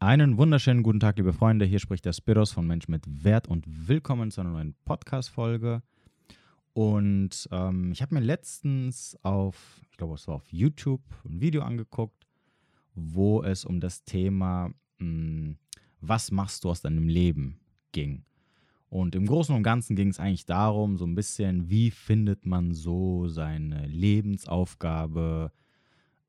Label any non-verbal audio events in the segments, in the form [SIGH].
Einen wunderschönen guten Tag, liebe Freunde. Hier spricht der Spiros von Mensch mit Wert und willkommen zu einer neuen Podcast-Folge. Und ähm, ich habe mir letztens auf, ich glaube, es war auf YouTube, ein Video angeguckt, wo es um das Thema, mh, hm, was machst du aus deinem Leben ging. Und im Großen und Ganzen ging es eigentlich darum, so ein bisschen, wie findet man so seine Lebensaufgabe,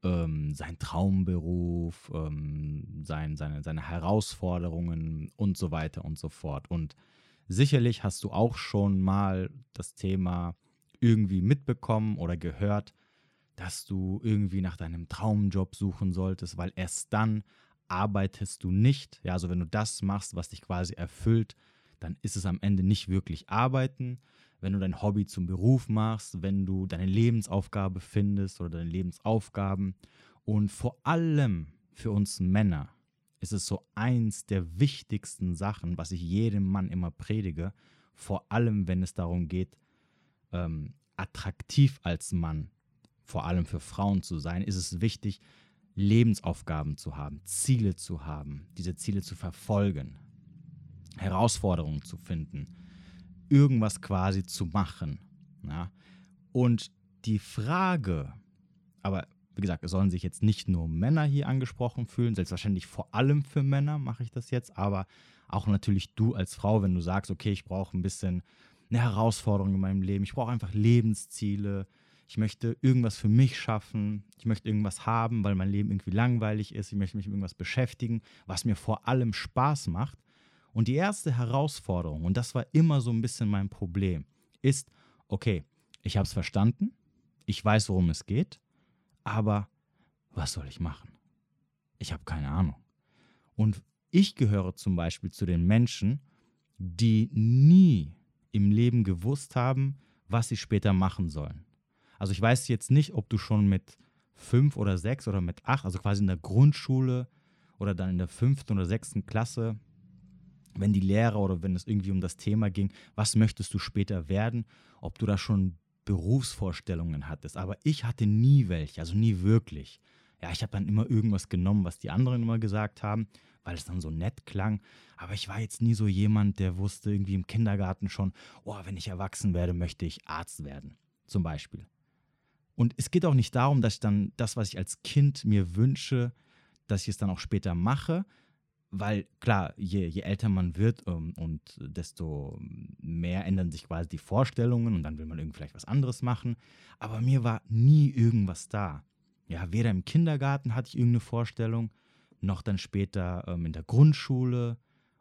ähm, sein Traumberuf, ähm, sein, seine, seine Herausforderungen und so weiter und so fort. Und sicherlich hast du auch schon mal das Thema irgendwie mitbekommen oder gehört, dass du irgendwie nach deinem Traumjob suchen solltest, weil erst dann arbeitest du nicht. Ja, also wenn du das machst, was dich quasi erfüllt, dann ist es am Ende nicht wirklich Arbeiten, wenn du dein Hobby zum Beruf machst, wenn du deine Lebensaufgabe findest oder deine Lebensaufgaben. Und vor allem für uns Männer ist es so eins der wichtigsten Sachen, was ich jedem Mann immer predige, vor allem wenn es darum geht, ähm, attraktiv als Mann, vor allem für Frauen zu sein, ist es wichtig, Lebensaufgaben zu haben, Ziele zu haben, diese Ziele zu verfolgen, Herausforderungen zu finden irgendwas quasi zu machen. Ja? Und die Frage, aber wie gesagt, es sollen sich jetzt nicht nur Männer hier angesprochen fühlen, selbstverständlich vor allem für Männer mache ich das jetzt, aber auch natürlich du als Frau, wenn du sagst, okay, ich brauche ein bisschen eine Herausforderung in meinem Leben, ich brauche einfach Lebensziele, ich möchte irgendwas für mich schaffen, ich möchte irgendwas haben, weil mein Leben irgendwie langweilig ist, ich möchte mich mit irgendwas beschäftigen, was mir vor allem Spaß macht, und die erste Herausforderung, und das war immer so ein bisschen mein Problem, ist, okay, ich habe es verstanden, ich weiß, worum es geht, aber was soll ich machen? Ich habe keine Ahnung. Und ich gehöre zum Beispiel zu den Menschen, die nie im Leben gewusst haben, was sie später machen sollen. Also ich weiß jetzt nicht, ob du schon mit fünf oder sechs oder mit acht, also quasi in der Grundschule oder dann in der fünften oder sechsten Klasse wenn die Lehrer oder wenn es irgendwie um das Thema ging, was möchtest du später werden, ob du da schon Berufsvorstellungen hattest. Aber ich hatte nie welche, also nie wirklich. Ja, ich habe dann immer irgendwas genommen, was die anderen immer gesagt haben, weil es dann so nett klang. Aber ich war jetzt nie so jemand, der wusste irgendwie im Kindergarten schon, oh, wenn ich erwachsen werde, möchte ich Arzt werden, zum Beispiel. Und es geht auch nicht darum, dass ich dann das, was ich als Kind mir wünsche, dass ich es dann auch später mache, weil klar, je, je älter man wird ähm, und desto mehr ändern sich quasi die Vorstellungen und dann will man irgendwie vielleicht was anderes machen. Aber mir war nie irgendwas da. Ja, weder im Kindergarten hatte ich irgendeine Vorstellung, noch dann später ähm, in der Grundschule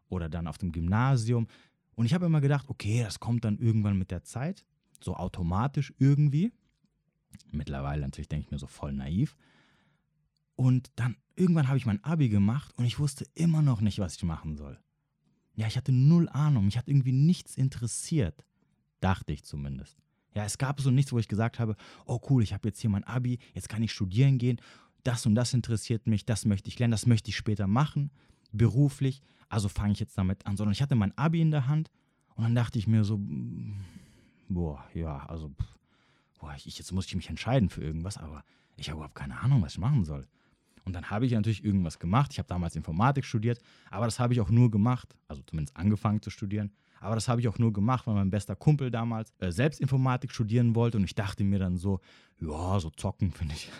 oder dann auf dem Gymnasium. Und ich habe immer gedacht, okay, das kommt dann irgendwann mit der Zeit, so automatisch irgendwie. Mittlerweile natürlich denke ich mir so voll naiv. Und dann irgendwann habe ich mein Abi gemacht und ich wusste immer noch nicht, was ich machen soll. Ja, ich hatte null Ahnung. Mich hat irgendwie nichts interessiert. Dachte ich zumindest. Ja, es gab so nichts, wo ich gesagt habe, oh cool, ich habe jetzt hier mein Abi, jetzt kann ich studieren gehen. Das und das interessiert mich, das möchte ich lernen, das möchte ich später machen, beruflich. Also fange ich jetzt damit an. Sondern ich hatte mein Abi in der Hand und dann dachte ich mir so, boah, ja, also, boah, ich, jetzt muss ich mich entscheiden für irgendwas, aber ich habe überhaupt keine Ahnung, was ich machen soll. Und dann habe ich natürlich irgendwas gemacht. Ich habe damals Informatik studiert, aber das habe ich auch nur gemacht, also zumindest angefangen zu studieren. Aber das habe ich auch nur gemacht, weil mein bester Kumpel damals äh, selbst Informatik studieren wollte. Und ich dachte mir dann so, ja, so zocken finde ich,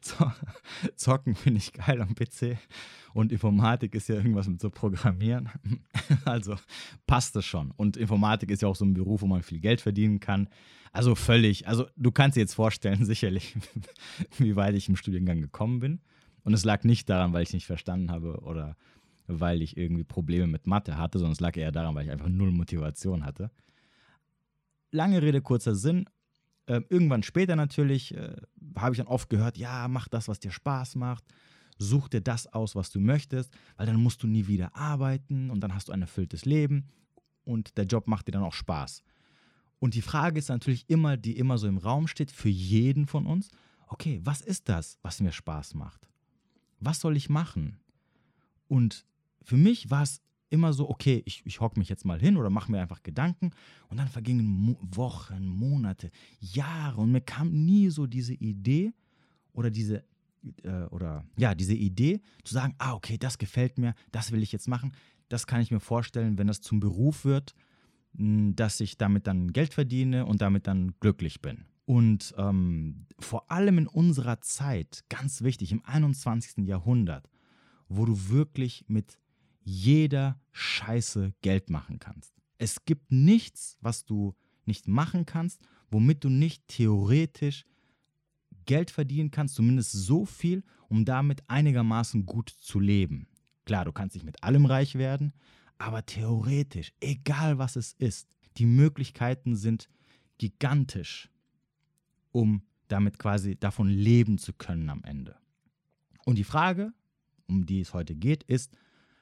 [LAUGHS] zocken finde ich geil am PC. Und Informatik ist ja irgendwas mit so Programmieren. [LAUGHS] also passt das schon. Und Informatik ist ja auch so ein Beruf, wo man viel Geld verdienen kann. Also völlig, also du kannst dir jetzt vorstellen, [LAUGHS] sicherlich, wie weit ich im Studiengang gekommen bin. Und es lag nicht daran, weil ich nicht verstanden habe oder weil ich irgendwie Probleme mit Mathe hatte, sondern es lag eher daran, weil ich einfach null Motivation hatte. Lange Rede, kurzer Sinn. Äh, irgendwann später natürlich äh, habe ich dann oft gehört, ja, mach das, was dir Spaß macht. Such dir das aus, was du möchtest, weil dann musst du nie wieder arbeiten und dann hast du ein erfülltes Leben und der Job macht dir dann auch Spaß. Und die Frage ist natürlich immer, die immer so im Raum steht, für jeden von uns, okay, was ist das, was mir Spaß macht? Was soll ich machen? Und für mich war es immer so, okay, ich, ich hocke mich jetzt mal hin oder mache mir einfach Gedanken und dann vergingen Mo Wochen, Monate, Jahre und mir kam nie so diese Idee oder diese äh, oder ja, diese Idee zu sagen, ah, okay, das gefällt mir, das will ich jetzt machen, das kann ich mir vorstellen, wenn das zum Beruf wird, dass ich damit dann Geld verdiene und damit dann glücklich bin. Und ähm, vor allem in unserer Zeit, ganz wichtig, im 21. Jahrhundert, wo du wirklich mit jeder Scheiße Geld machen kannst. Es gibt nichts, was du nicht machen kannst, womit du nicht theoretisch Geld verdienen kannst, zumindest so viel, um damit einigermaßen gut zu leben. Klar, du kannst nicht mit allem reich werden, aber theoretisch, egal was es ist, die Möglichkeiten sind gigantisch, um damit quasi davon leben zu können am Ende. Und die Frage, um die es heute geht, ist,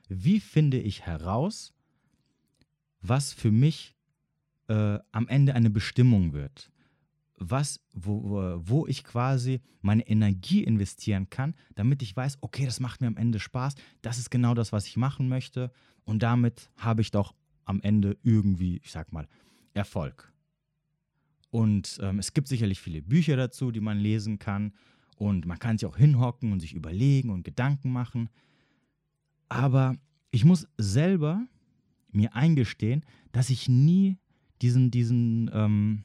wie finde ich heraus, was für mich äh, am Ende eine Bestimmung wird? was, wo, wo ich quasi meine Energie investieren kann, damit ich weiß, okay, das macht mir am Ende Spaß, das ist genau das, was ich machen möchte und damit habe ich doch am Ende irgendwie, ich sag mal, Erfolg. Und ähm, es gibt sicherlich viele Bücher dazu, die man lesen kann und man kann sich auch hinhocken und sich überlegen und Gedanken machen. Aber ich muss selber mir eingestehen, dass ich nie diesen, diesen, ähm,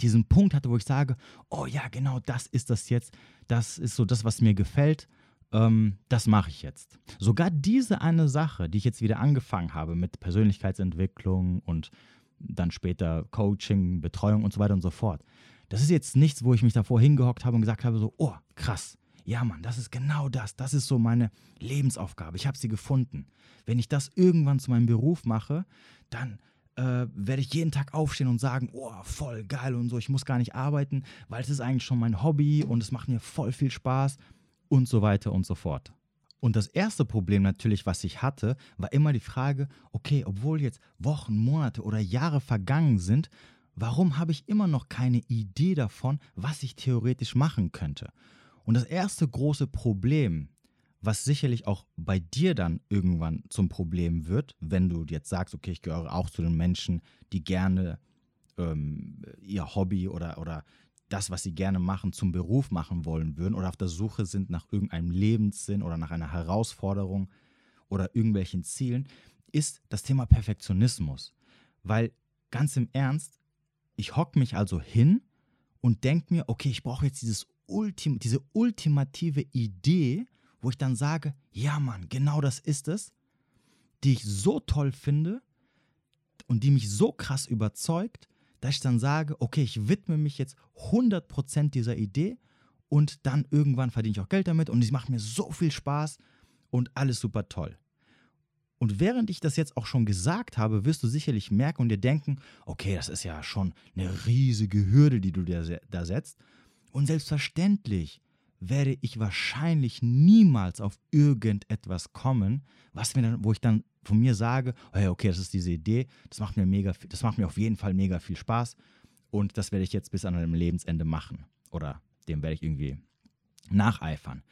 diesen Punkt hatte, wo ich sage, oh ja, genau das ist das jetzt, das ist so das, was mir gefällt, ähm, das mache ich jetzt. Sogar diese eine Sache, die ich jetzt wieder angefangen habe mit Persönlichkeitsentwicklung und dann später Coaching, Betreuung und so weiter und so fort. Das ist jetzt nichts, wo ich mich davor hingehockt habe und gesagt habe, so, oh, krass, ja Mann, das ist genau das, das ist so meine Lebensaufgabe, ich habe sie gefunden. Wenn ich das irgendwann zu meinem Beruf mache, dann äh, werde ich jeden Tag aufstehen und sagen, oh, voll geil und so, ich muss gar nicht arbeiten, weil es ist eigentlich schon mein Hobby und es macht mir voll viel Spaß und so weiter und so fort. Und das erste Problem natürlich, was ich hatte, war immer die Frage, okay, obwohl jetzt Wochen, Monate oder Jahre vergangen sind, warum habe ich immer noch keine Idee davon, was ich theoretisch machen könnte? Und das erste große Problem, was sicherlich auch bei dir dann irgendwann zum Problem wird, wenn du jetzt sagst, okay, ich gehöre auch zu den Menschen, die gerne ähm, ihr Hobby oder, oder das, was sie gerne machen, zum Beruf machen wollen würden oder auf der Suche sind nach irgendeinem Lebenssinn oder nach einer Herausforderung oder irgendwelchen Zielen, ist das Thema Perfektionismus. Weil ganz im Ernst, ich hocke mich also hin und denke mir, okay, ich brauche jetzt dieses Ultim diese ultimative Idee, wo ich dann sage, ja Mann, genau das ist es, die ich so toll finde und die mich so krass überzeugt, dass ich dann sage, okay, ich widme mich jetzt 100% dieser Idee und dann irgendwann verdiene ich auch Geld damit und es macht mir so viel Spaß und alles super toll. Und während ich das jetzt auch schon gesagt habe, wirst du sicherlich merken und dir denken, okay, das ist ja schon eine riesige Hürde, die du dir da setzt. Und selbstverständlich werde ich wahrscheinlich niemals auf irgendetwas kommen, was mir dann, wo ich dann von mir sage, hey, okay, das ist diese Idee, das macht mir mega, das macht mir auf jeden Fall mega viel Spaß und das werde ich jetzt bis an meinem Lebensende machen oder dem werde ich irgendwie nacheifern,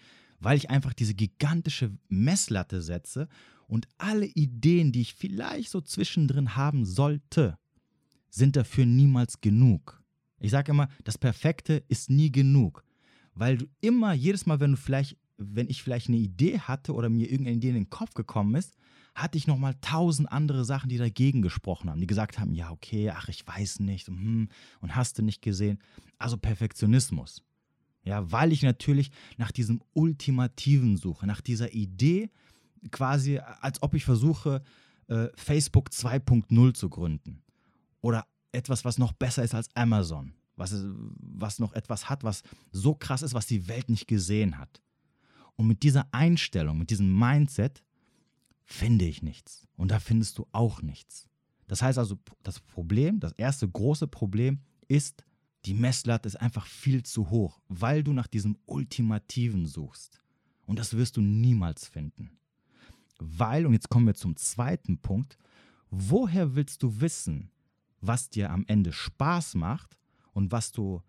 weil ich einfach diese gigantische Messlatte setze und alle Ideen, die ich vielleicht so zwischendrin haben sollte, sind dafür niemals genug. Ich sage immer, das Perfekte ist nie genug weil du immer, jedes Mal, wenn du vielleicht, wenn ich vielleicht eine Idee hatte oder mir irgendeine Idee in den Kopf gekommen ist, hatte ich nochmal tausend andere Sachen, die dagegen gesprochen haben, die gesagt haben, ja, okay, ach, ich weiß nicht und, hm, und hast du nicht gesehen. Also Perfektionismus. Ja, weil ich natürlich nach diesem Ultimativen suche, nach dieser Idee, quasi als ob ich versuche, äh, Facebook 2.0 zu gründen. Oder etwas, was noch besser ist als Amazon was, was noch etwas hat, was so krass ist, was die Welt nicht gesehen hat. Und mit dieser Einstellung, mit diesem Mindset finde ich nichts. Und da findest du auch nichts. Das heißt also, das Problem, das erste große Problem ist, die Messlatte ist einfach viel zu hoch, weil du nach diesem Ultimativen suchst. Und das wirst du niemals finden. Weil, und jetzt kommen wir zum zweiten Punkt, woher willst du wissen, was dir am Ende Spaß macht und was du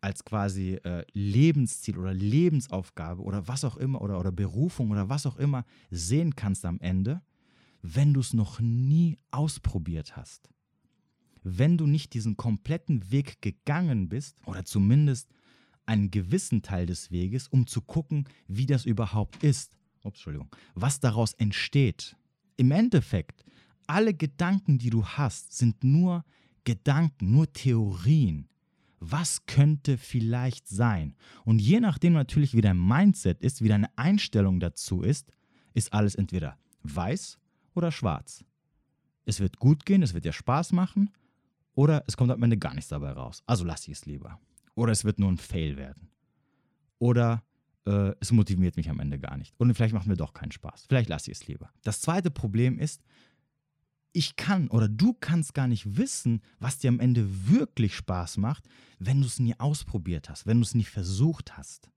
als quasi äh, Lebensziel oder Lebensaufgabe oder was auch immer oder, oder Berufung oder was auch immer sehen kannst am Ende, wenn du es noch nie ausprobiert hast. Wenn du nicht diesen kompletten Weg gegangen bist oder zumindest einen gewissen Teil des Weges, um zu gucken, wie das überhaupt ist. Ups, Entschuldigung. Was daraus entsteht. Im Endeffekt, alle Gedanken, die du hast, sind nur Gedanken, nur Theorien. Was könnte vielleicht sein? Und je nachdem natürlich, wie dein Mindset ist, wie deine Einstellung dazu ist, ist alles entweder weiß oder schwarz. Es wird gut gehen, es wird dir Spaß machen oder es kommt am Ende gar nichts dabei raus. Also lass ich es lieber. Oder es wird nur ein Fail werden. Oder äh, es motiviert mich am Ende gar nicht. Und vielleicht macht mir doch keinen Spaß. Vielleicht lasse ich es lieber. Das zweite Problem ist, ich kann oder du kannst gar nicht wissen, was dir am Ende wirklich Spaß macht, wenn du es nie ausprobiert hast, wenn du es nie versucht hast.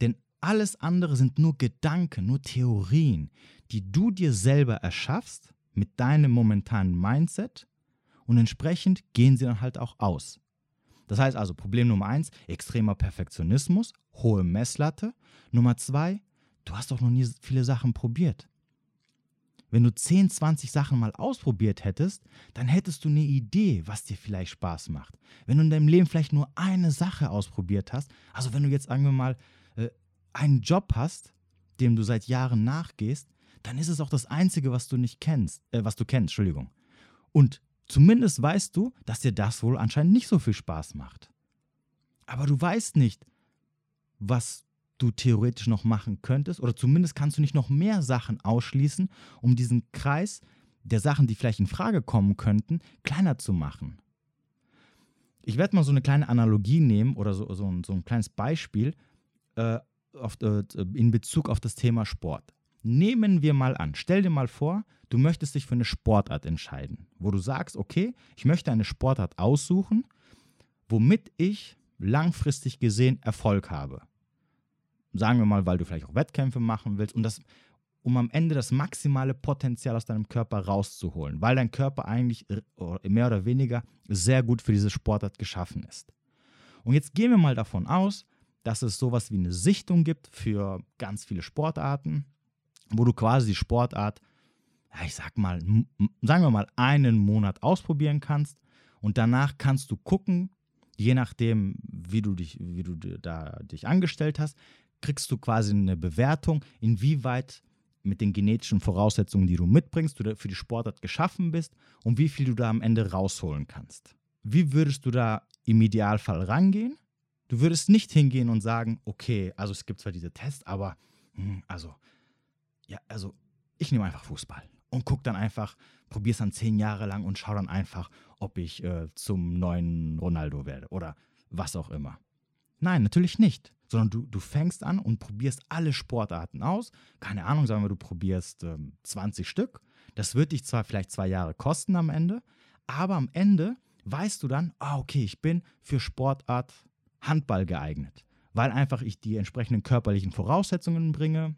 Denn alles andere sind nur Gedanken, nur Theorien, die du dir selber erschaffst mit deinem momentanen Mindset und entsprechend gehen sie dann halt auch aus. Das heißt also, Problem Nummer eins, extremer Perfektionismus, hohe Messlatte. Nummer zwei, du hast doch noch nie viele Sachen probiert. Wenn du 10, 20 Sachen mal ausprobiert hättest, dann hättest du eine Idee, was dir vielleicht Spaß macht. Wenn du in deinem Leben vielleicht nur eine Sache ausprobiert hast, also wenn du jetzt, sagen wir mal, äh, einen Job hast, dem du seit Jahren nachgehst, dann ist es auch das Einzige, was du nicht kennst, äh, was du kennst, Entschuldigung. Und zumindest weißt du, dass dir das wohl anscheinend nicht so viel Spaß macht. Aber du weißt nicht, was du theoretisch noch machen könntest oder zumindest kannst du nicht noch mehr Sachen ausschließen, um diesen Kreis der Sachen, die vielleicht in Frage kommen könnten, kleiner zu machen. Ich werde mal so eine kleine Analogie nehmen oder so, so, ein, so ein kleines Beispiel äh, auf, äh, in Bezug auf das Thema Sport. Nehmen wir mal an, stell dir mal vor, du möchtest dich für eine Sportart entscheiden, wo du sagst, okay, ich möchte eine Sportart aussuchen, womit ich langfristig gesehen Erfolg habe sagen wir mal, weil du vielleicht auch Wettkämpfe machen willst und das, um am Ende das maximale Potenzial aus deinem Körper rauszuholen, weil dein Körper eigentlich mehr oder weniger sehr gut für diese Sportart geschaffen ist. Und jetzt gehen wir mal davon aus, dass es sowas wie eine Sichtung gibt für ganz viele Sportarten, wo du quasi die Sportart, ich sag mal, sagen wir mal, einen Monat ausprobieren kannst und danach kannst du gucken, je nachdem, wie du dich, wie du da dich angestellt hast, kriegst du quasi eine Bewertung, inwieweit mit den genetischen Voraussetzungen, die du mitbringst, du für die Sportart geschaffen bist und wie viel du da am Ende rausholen kannst. Wie würdest du da im Idealfall rangehen? Du würdest nicht hingehen und sagen, okay, also es gibt zwar diese Tests, aber hm, also, ja, also ich nehme einfach Fußball und guck dann einfach, probier's dann zehn Jahre lang und schau dann einfach, ob ich äh, zum neuen Ronaldo werde oder was auch immer. Nein, natürlich nicht sondern du, du fängst an und probierst alle Sportarten aus. Keine Ahnung, sagen wir, du probierst ähm, 20 Stück. Das wird dich zwar vielleicht zwei Jahre kosten am Ende, aber am Ende weißt du dann, ah, okay, ich bin für Sportart Handball geeignet, weil einfach ich die entsprechenden körperlichen Voraussetzungen bringe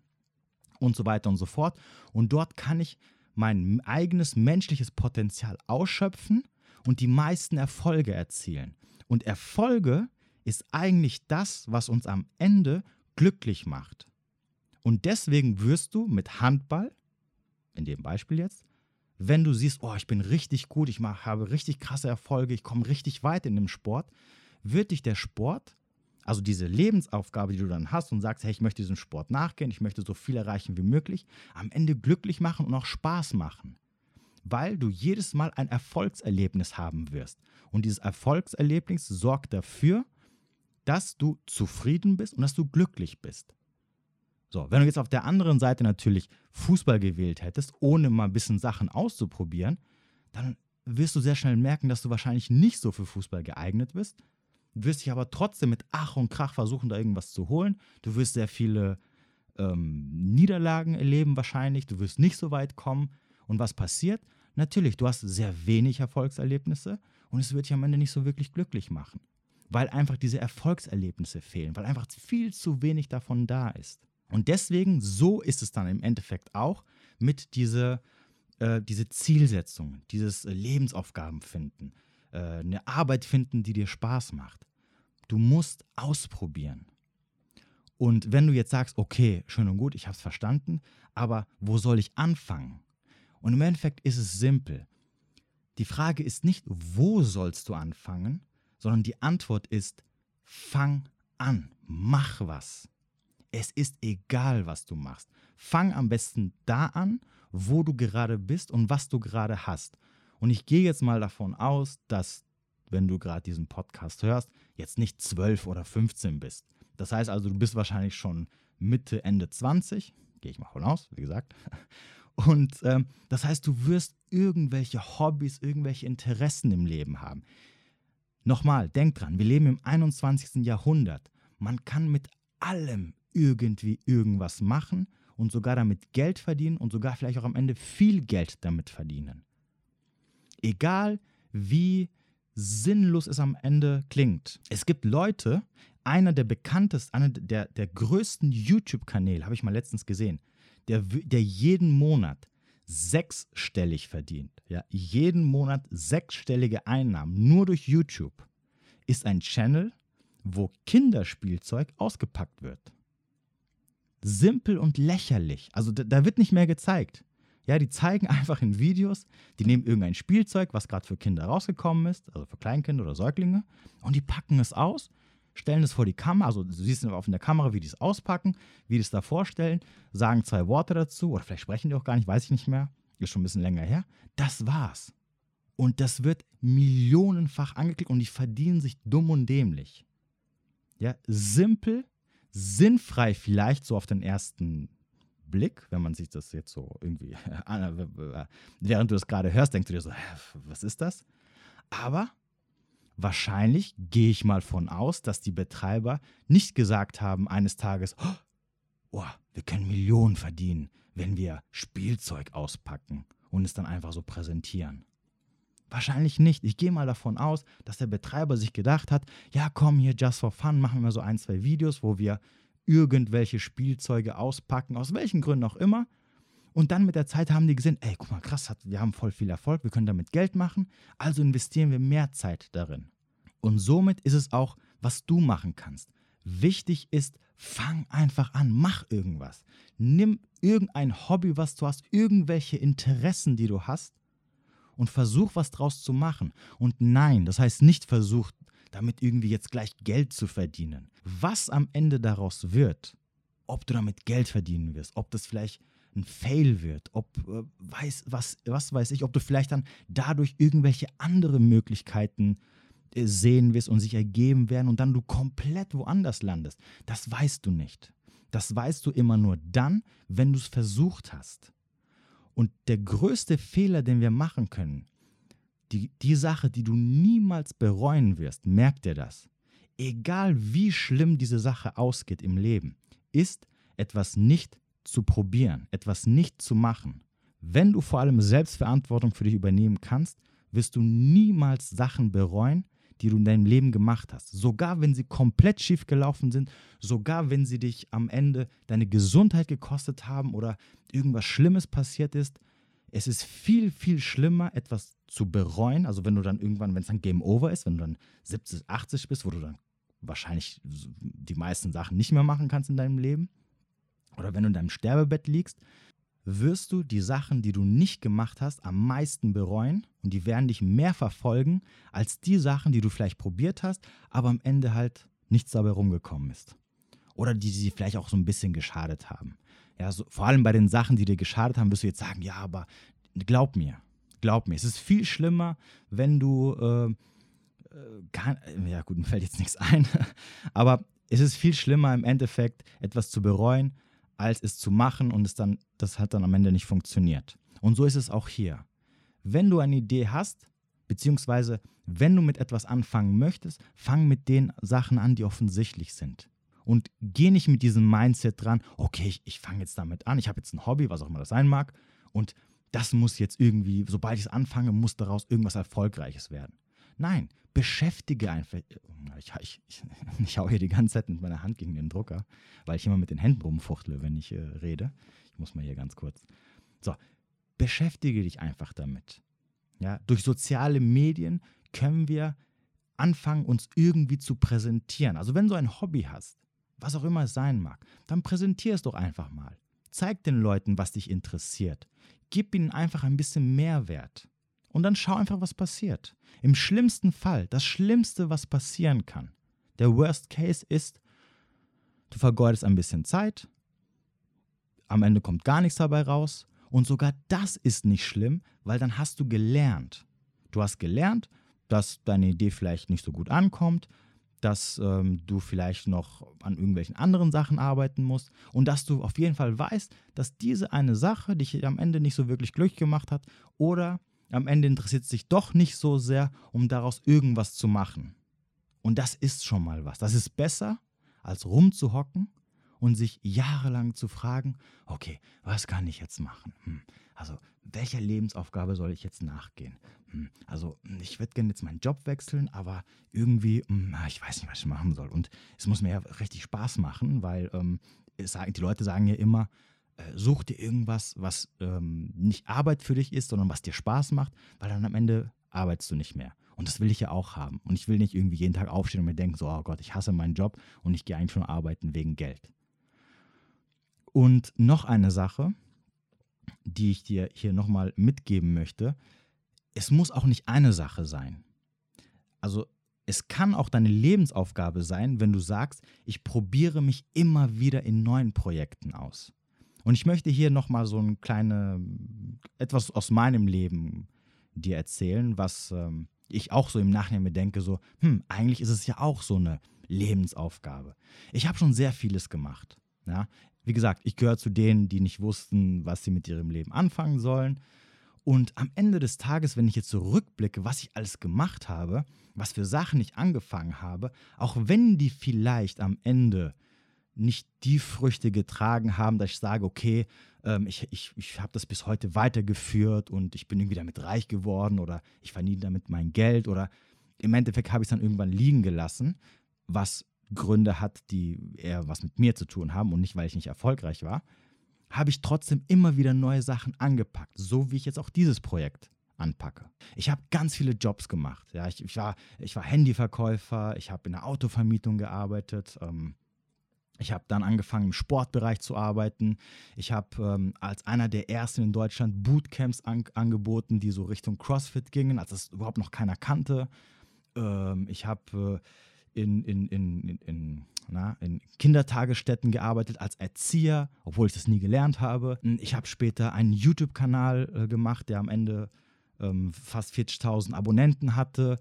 und so weiter und so fort. Und dort kann ich mein eigenes menschliches Potenzial ausschöpfen und die meisten Erfolge erzielen. Und Erfolge ist eigentlich das, was uns am Ende glücklich macht. Und deswegen wirst du mit Handball, in dem Beispiel jetzt, wenn du siehst, oh, ich bin richtig gut, ich mach, habe richtig krasse Erfolge, ich komme richtig weit in dem Sport, wird dich der Sport, also diese Lebensaufgabe, die du dann hast und sagst, hey, ich möchte diesem Sport nachgehen, ich möchte so viel erreichen wie möglich, am Ende glücklich machen und auch Spaß machen. Weil du jedes Mal ein Erfolgserlebnis haben wirst. Und dieses Erfolgserlebnis sorgt dafür, dass du zufrieden bist und dass du glücklich bist. So, wenn du jetzt auf der anderen Seite natürlich Fußball gewählt hättest, ohne mal ein bisschen Sachen auszuprobieren, dann wirst du sehr schnell merken, dass du wahrscheinlich nicht so für Fußball geeignet bist. Du wirst dich aber trotzdem mit Ach und Krach versuchen, da irgendwas zu holen. Du wirst sehr viele ähm, Niederlagen erleben wahrscheinlich. Du wirst nicht so weit kommen. Und was passiert? Natürlich, du hast sehr wenig Erfolgserlebnisse und es wird dich am Ende nicht so wirklich glücklich machen weil einfach diese Erfolgserlebnisse fehlen, weil einfach viel zu wenig davon da ist. Und deswegen, so ist es dann im Endeffekt auch mit dieser äh, diese Zielsetzung, dieses Lebensaufgaben finden, äh, eine Arbeit finden, die dir Spaß macht. Du musst ausprobieren. Und wenn du jetzt sagst, okay, schön und gut, ich habe es verstanden, aber wo soll ich anfangen? Und im Endeffekt ist es simpel. Die Frage ist nicht, wo sollst du anfangen, sondern die Antwort ist, fang an, mach was. Es ist egal, was du machst. Fang am besten da an, wo du gerade bist und was du gerade hast. Und ich gehe jetzt mal davon aus, dass, wenn du gerade diesen Podcast hörst, jetzt nicht 12 oder 15 bist. Das heißt also, du bist wahrscheinlich schon Mitte, Ende 20, gehe ich mal von aus, wie gesagt. Und ähm, das heißt, du wirst irgendwelche Hobbys, irgendwelche Interessen im Leben haben. Nochmal, denk dran, wir leben im 21. Jahrhundert. Man kann mit allem irgendwie irgendwas machen und sogar damit Geld verdienen und sogar vielleicht auch am Ende viel Geld damit verdienen. Egal wie sinnlos es am Ende klingt. Es gibt Leute, einer der bekanntesten, einer der, der größten YouTube-Kanäle, habe ich mal letztens gesehen, der, der jeden Monat sechsstellig verdient. Ja, jeden Monat sechsstellige Einnahmen nur durch YouTube ist ein Channel, wo Kinderspielzeug ausgepackt wird simpel und lächerlich. Also da, da, wird nicht mehr gezeigt. Ja, die zeigen [LAUGHS] einfach in Videos, die nehmen irgendein Spielzeug, was gerade für Kinder rausgekommen ist, also für Kleinkinder oder Säuglinge, und die packen es aus, stellen es vor die Kamera, also du siehst auf der Kamera, wie die es auspacken, wie die es da vorstellen, sagen zwei Worte dazu, oder vielleicht sprechen die auch gar nicht, weiß ich nicht mehr, ist schon ein bisschen länger her. Das war's. Und das wird millionenfach angeklickt und die verdienen sich dumm und dämlich. Ja, simpel, sinnfrei vielleicht so auf den ersten Blick, wenn man sich das jetzt so irgendwie, [LAUGHS] während du das gerade hörst, denkst du dir so, was ist das? Aber wahrscheinlich gehe ich mal von aus, dass die Betreiber nicht gesagt haben eines Tages, oh, wir können Millionen verdienen, wenn wir Spielzeug auspacken und es dann einfach so präsentieren. Wahrscheinlich nicht. Ich gehe mal davon aus, dass der Betreiber sich gedacht hat, ja komm hier, just for fun, machen wir so ein, zwei Videos, wo wir irgendwelche Spielzeuge auspacken, aus welchen Gründen auch immer. Und dann mit der Zeit haben die gesehen, ey, guck mal, krass, wir haben voll viel Erfolg, wir können damit Geld machen, also investieren wir mehr Zeit darin. Und somit ist es auch, was du machen kannst. Wichtig ist, fang einfach an, mach irgendwas. Nimm irgendein Hobby, was du hast, irgendwelche Interessen, die du hast und versuch was draus zu machen. Und nein, das heißt nicht versuch, damit irgendwie jetzt gleich Geld zu verdienen. Was am Ende daraus wird, ob du damit Geld verdienen wirst, ob das vielleicht ein Fail wird, ob äh, weiß, was, was weiß ich, ob du vielleicht dann dadurch irgendwelche andere Möglichkeiten äh, sehen wirst und sich ergeben werden und dann du komplett woanders landest. Das weißt du nicht. Das weißt du immer nur dann, wenn du es versucht hast. Und der größte Fehler, den wir machen können, die, die Sache, die du niemals bereuen wirst, merk dir das. Egal wie schlimm diese Sache ausgeht im Leben, ist etwas nicht zu probieren, etwas nicht zu machen. Wenn du vor allem Selbstverantwortung für dich übernehmen kannst, wirst du niemals Sachen bereuen, die du in deinem Leben gemacht hast. Sogar wenn sie komplett schief gelaufen sind, sogar wenn sie dich am Ende deine Gesundheit gekostet haben oder irgendwas Schlimmes passiert ist. Es ist viel, viel schlimmer, etwas zu bereuen. Also wenn du dann irgendwann, wenn es dann Game Over ist, wenn du dann 70, 80 bist, wo du dann wahrscheinlich die meisten Sachen nicht mehr machen kannst in deinem Leben. Oder wenn du in deinem Sterbebett liegst, wirst du die Sachen, die du nicht gemacht hast, am meisten bereuen und die werden dich mehr verfolgen als die Sachen, die du vielleicht probiert hast, aber am Ende halt nichts dabei rumgekommen ist. Oder die sie vielleicht auch so ein bisschen geschadet haben. Ja, so, vor allem bei den Sachen, die dir geschadet haben, wirst du jetzt sagen, ja, aber glaub mir, glaub mir, es ist viel schlimmer, wenn du, äh, äh, ja gut, mir fällt jetzt nichts ein, [LAUGHS] aber es ist viel schlimmer im Endeffekt, etwas zu bereuen, als es zu machen und es dann, das hat dann am Ende nicht funktioniert. Und so ist es auch hier. Wenn du eine Idee hast, beziehungsweise wenn du mit etwas anfangen möchtest, fang mit den Sachen an, die offensichtlich sind. Und geh nicht mit diesem Mindset dran, okay, ich, ich fange jetzt damit an, ich habe jetzt ein Hobby, was auch immer das sein mag, und das muss jetzt irgendwie, sobald ich es anfange, muss daraus irgendwas Erfolgreiches werden. Nein, beschäftige einfach. Ich, ich, ich, [LAUGHS] ich hau hier die ganze Zeit mit meiner Hand gegen den Drucker, weil ich immer mit den Händen rumfuchtle, wenn ich äh, rede. Ich muss mal hier ganz kurz. So, beschäftige dich einfach damit. Ja, durch soziale Medien können wir anfangen, uns irgendwie zu präsentieren. Also wenn du ein Hobby hast, was auch immer es sein mag, dann präsentier es doch einfach mal. Zeig den Leuten, was dich interessiert. Gib ihnen einfach ein bisschen Mehrwert. Und dann schau einfach, was passiert. Im schlimmsten Fall, das Schlimmste, was passieren kann, der Worst Case ist, du vergeudest ein bisschen Zeit, am Ende kommt gar nichts dabei raus und sogar das ist nicht schlimm, weil dann hast du gelernt. Du hast gelernt, dass deine Idee vielleicht nicht so gut ankommt, dass ähm, du vielleicht noch an irgendwelchen anderen Sachen arbeiten musst und dass du auf jeden Fall weißt, dass diese eine Sache dich am Ende nicht so wirklich glücklich gemacht hat oder am Ende interessiert es dich doch nicht so sehr, um daraus irgendwas zu machen. Und das ist schon mal was. Das ist besser, als rumzuhocken und sich jahrelang zu fragen, okay, was kann ich jetzt machen? Hm, also, welcher Lebensaufgabe soll ich jetzt nachgehen? Hm, also, ich würde gerne jetzt meinen Job wechseln, aber irgendwie, hm, ich weiß nicht, was ich machen soll. Und es muss mir ja richtig Spaß machen, weil ähm, die Leute sagen ja immer, such dir irgendwas, was ähm, nicht Arbeit für dich ist, sondern was dir Spaß macht, weil dann am Ende arbeitest du nicht mehr. Und das will ich ja auch haben. Und ich will nicht irgendwie jeden Tag aufstehen und mir denken, so, oh Gott, ich hasse meinen Job und ich gehe eigentlich nur arbeiten wegen Geld. Und noch eine Sache, die ich dir hier nochmal mitgeben möchte. Es muss auch nicht eine Sache sein. Also es kann auch deine Lebensaufgabe sein, wenn du sagst, ich probiere mich immer wieder in neuen Projekten aus. Und ich möchte hier nochmal so ein kleine, etwas aus meinem Leben dir erzählen, was ähm, ich auch so im Nachhinein mir denke, so, hm, eigentlich ist es ja auch so eine Lebensaufgabe. Ich habe schon sehr vieles gemacht. Ja? Wie gesagt, ich gehöre zu denen, die nicht wussten, was sie mit ihrem Leben anfangen sollen. Und am Ende des Tages, wenn ich jetzt zurückblicke, was ich alles gemacht habe, was für Sachen ich angefangen habe, auch wenn die vielleicht am Ende nicht die Früchte getragen haben, dass ich sage, okay, ähm, ich, ich, ich habe das bis heute weitergeführt und ich bin irgendwie damit reich geworden oder ich verdiene damit mein Geld oder im Endeffekt habe ich es dann irgendwann liegen gelassen, was Gründe hat, die eher was mit mir zu tun haben und nicht, weil ich nicht erfolgreich war, habe ich trotzdem immer wieder neue Sachen angepackt, so wie ich jetzt auch dieses Projekt anpacke. Ich habe ganz viele Jobs gemacht. Ja, ich, ich, war, ich war Handyverkäufer, ich habe in der Autovermietung gearbeitet. Ähm, ich habe dann angefangen im Sportbereich zu arbeiten. Ich habe ähm, als einer der ersten in Deutschland Bootcamps an, angeboten, die so Richtung CrossFit gingen, als das überhaupt noch keiner kannte. Ähm, ich habe äh, in, in, in, in, na, in Kindertagesstätten gearbeitet als Erzieher, obwohl ich das nie gelernt habe. Ich habe später einen YouTube-Kanal äh, gemacht, der am Ende ähm, fast 40.000 Abonnenten hatte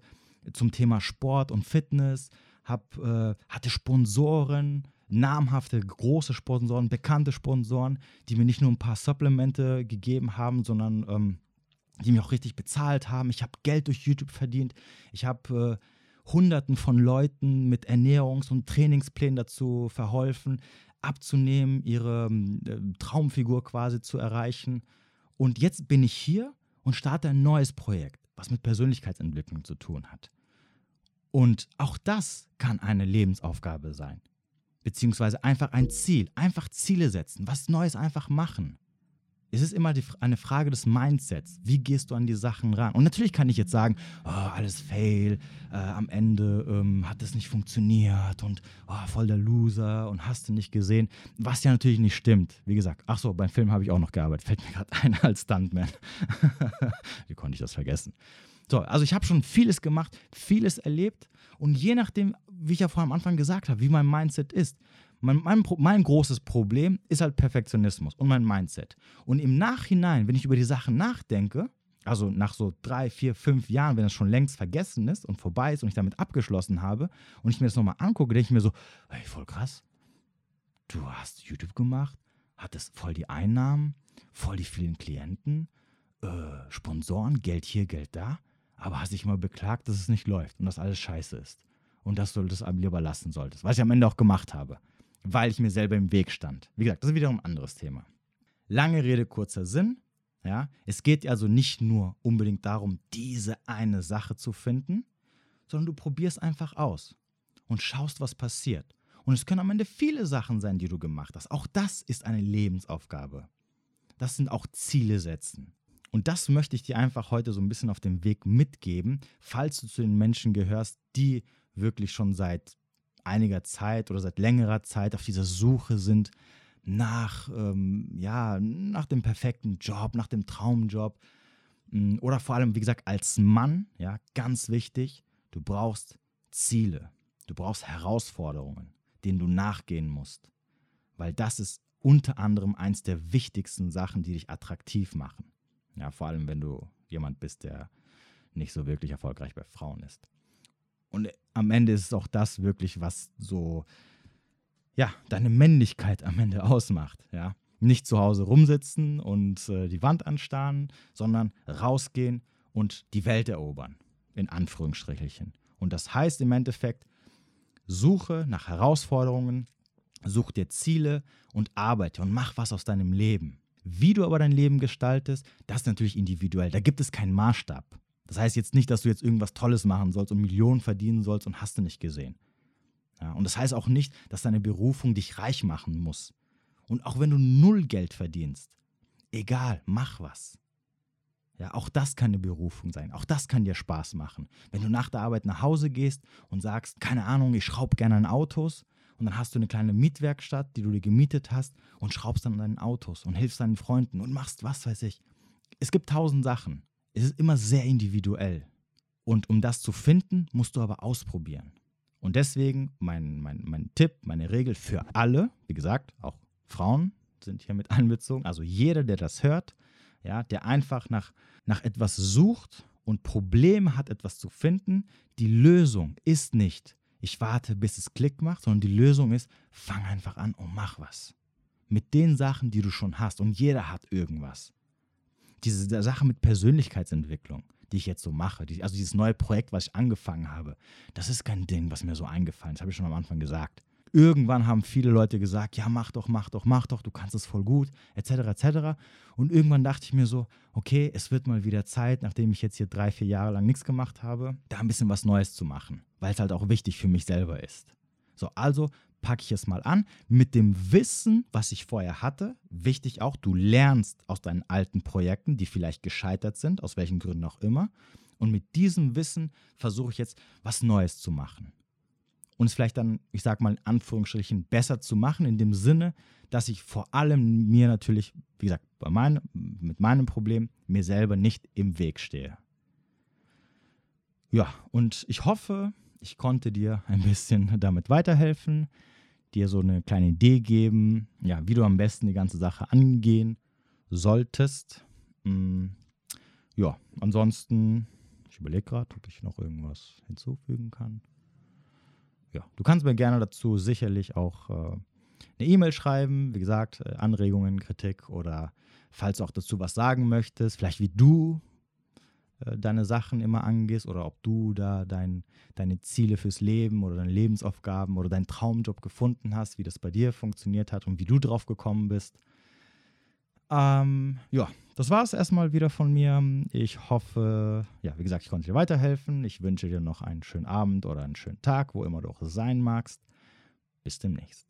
zum Thema Sport und Fitness. Hab, äh, hatte Sponsoren, namhafte, große Sponsoren, bekannte Sponsoren, die mir nicht nur ein paar Supplemente gegeben haben, sondern ähm, die mich auch richtig bezahlt haben. Ich habe Geld durch YouTube verdient. Ich habe äh, Hunderten von Leuten mit Ernährungs- und Trainingsplänen dazu verholfen, abzunehmen, ihre äh, Traumfigur quasi zu erreichen. Und jetzt bin ich hier und starte ein neues Projekt, was mit Persönlichkeitsentwicklung zu tun hat. Und auch das kann eine Lebensaufgabe sein. Beziehungsweise einfach ein Ziel. Einfach Ziele setzen, was Neues einfach machen es ist immer die, eine Frage des Mindsets. Wie gehst du an die Sachen ran? Und natürlich kann ich jetzt sagen, oh, alles fail, äh, am Ende ähm, hat es nicht funktioniert und oh, voll der Loser und hast du nicht gesehen. Was ja natürlich nicht stimmt. Wie gesagt, ach so, beim Film habe ich auch noch gearbeitet. Fällt mir gerade [LAUGHS] ein als Stuntman. [LAUGHS] Wie konnte ich das vergessen? So, also ich habe schon vieles gemacht, vieles erlebt und je nachdem, wie ich ja vorhin am Anfang gesagt habe, wie mein Mindset ist, mein, mein, mein, großes Problem ist halt Perfektionismus und mein Mindset. Und im Nachhinein, wenn ich über die Sachen nachdenke, also nach so drei, vier, fünf Jahren, wenn es schon längst vergessen ist und vorbei ist und ich damit abgeschlossen habe und ich mir das nochmal angucke, denke ich mir so, ey, voll krass. Du hast YouTube gemacht, hattest voll die Einnahmen, voll die vielen Klienten, äh, Sponsoren, Geld hier, Geld da, aber hast dich immer beklagt, dass es nicht läuft und dass alles scheiße ist und dass du das lieber lassen solltest, was ich am Ende auch gemacht habe weil ich mir selber im Weg stand. Wie gesagt, das ist wiederum ein anderes Thema. Lange Rede, kurzer Sinn. Ja, es geht also nicht nur unbedingt darum, diese eine Sache zu finden, sondern du probierst einfach aus und schaust, was passiert. Und es können am Ende viele Sachen sein, die du gemacht hast. Auch das ist eine Lebensaufgabe. Das sind auch Ziele setzen. Und das möchte ich dir einfach heute so ein bisschen auf dem Weg mitgeben, falls du zu den Menschen gehörst, die wirklich schon seit einiger Zeit oder seit längerer Zeit auf dieser Suche sind nach, ähm, ja, nach dem perfekten Job, nach dem Traumjob. Mm, oder vor allem, wie gesagt, als Mann, ja, ganz wichtig, du brauchst Ziele, du brauchst Herausforderungen. denen du nachgehen musst. Weil das ist unter anderem eins der wichtigsten Sachen, die dich attraktiv machen. Ja, vor allem, wenn du jemand bist, der nicht so wirklich erfolgreich bei Frauen ist. Und am Ende ist es auch das wirklich, was so, ja, deine Männlichkeit am Ende ausmacht, ja. Nicht zu Hause rumsitzen und äh, die Wand anstarren, sondern rausgehen und die Welt erobern, in Anführungsstrichelchen. Und das heißt im Endeffekt, suche nach Herausforderungen, such dir Ziele und arbeite und mach was aus deinem Leben. Wie du aber dein Leben gestaltest, das ist natürlich individuell. Da gibt es keinen Maßstab. Das heißt jetzt nicht, dass du jetzt irgendwas Tolles machen sollst und Millionen verdienen sollst und hast du nicht gesehen. Ja, und das heißt auch nicht, dass deine Berufung dich reich machen muss. Und auch wenn du null Geld verdienst, egal, mach was. Ja, auch das kann eine Berufung sein. Auch das kann dir Spaß machen. Wenn du nach der Arbeit nach Hause gehst und sagst, keine Ahnung, ich schraube gerne an Autos und dann hast du eine kleine Mietwerkstatt, die du dir gemietet hast und schraubst dann an deinen Autos und hilfst deinen Freunden und machst was weiß ich. Es gibt tausend Sachen. Es ist immer sehr individuell. Und um das zu finden, musst du aber ausprobieren. Und deswegen mein, mein, mein Tipp, meine Regel für alle, wie gesagt, auch Frauen sind hier mit [LAUGHS] einbezogen, also jeder, der das hört, ja, der einfach nach, nach etwas sucht und Probleme hat, etwas zu finden, die Lösung ist nicht, ich warte, bis es Klick macht, sondern die Lösung ist, fang einfach an und mach was. Mit den Sachen, die du schon hast. Und jeder hat irgendwas. Diese Sache mit Persönlichkeitsentwicklung, die ich jetzt so mache, die, also dieses neue Projekt, was ich angefangen habe, das ist kein Ding, was mir so eingefallen ist, habe ich schon am Anfang gesagt irgendwann haben viele Leute gesagt, ja, mach doch, mach doch, mach doch, du kannst es voll gut, etc., etc. Und irgendwann dachte ich mir so, okay, es wird mal wieder Zeit, nachdem ich jetzt hier drei, vier Jahre lang nichts gemacht habe, da ein bisschen was Neues zu machen, weil es halt auch wichtig für mich selber ist. So, also packe ich es mal an mit dem Wissen, was ich vorher hatte. Wichtig auch, du lernst aus deinen alten Projekten, die vielleicht gescheitert sind, aus welchen Gründen auch immer. Und mit diesem Wissen versuche ich jetzt was Neues zu machen und es vielleicht dann, ich sag mal in Anführungsstrichen, besser zu machen, in dem Sinne, dass ich vor allem mir natürlich, wie gesagt, bei mein, mit meinem Problem mir selber nicht im Weg stehe. Ja, und ich hoffe, ich konnte dir ein bisschen damit weiterhelfen, dir so eine kleine Idee geben, ja, wie du am besten die ganze Sache angehen solltest. Hm, ja, ansonsten, ich überlege gerade, ob ich noch irgendwas hinzufügen kann ja, du kannst mir gerne dazu sicherlich auch äh, eine E-Mail schreiben, wie gesagt, äh, Anregungen, Kritik oder falls du auch dazu was sagen möchtest, vielleicht wie du äh, deine Sachen immer angehst oder ob du da dein, deine Ziele fürs Leben oder deine Lebensaufgaben oder deinen Traumjob gefunden hast, wie das bei dir funktioniert hat und wie du drauf gekommen bist. Ähm, ja, das war es erstmal wieder von mir. Ich hoffe, ja, wie gesagt, ich konnte dir weiterhelfen. Ich wünsche dir noch einen schönen Abend oder einen schönen Tag, wo immer du auch sein magst. Bis demnächst.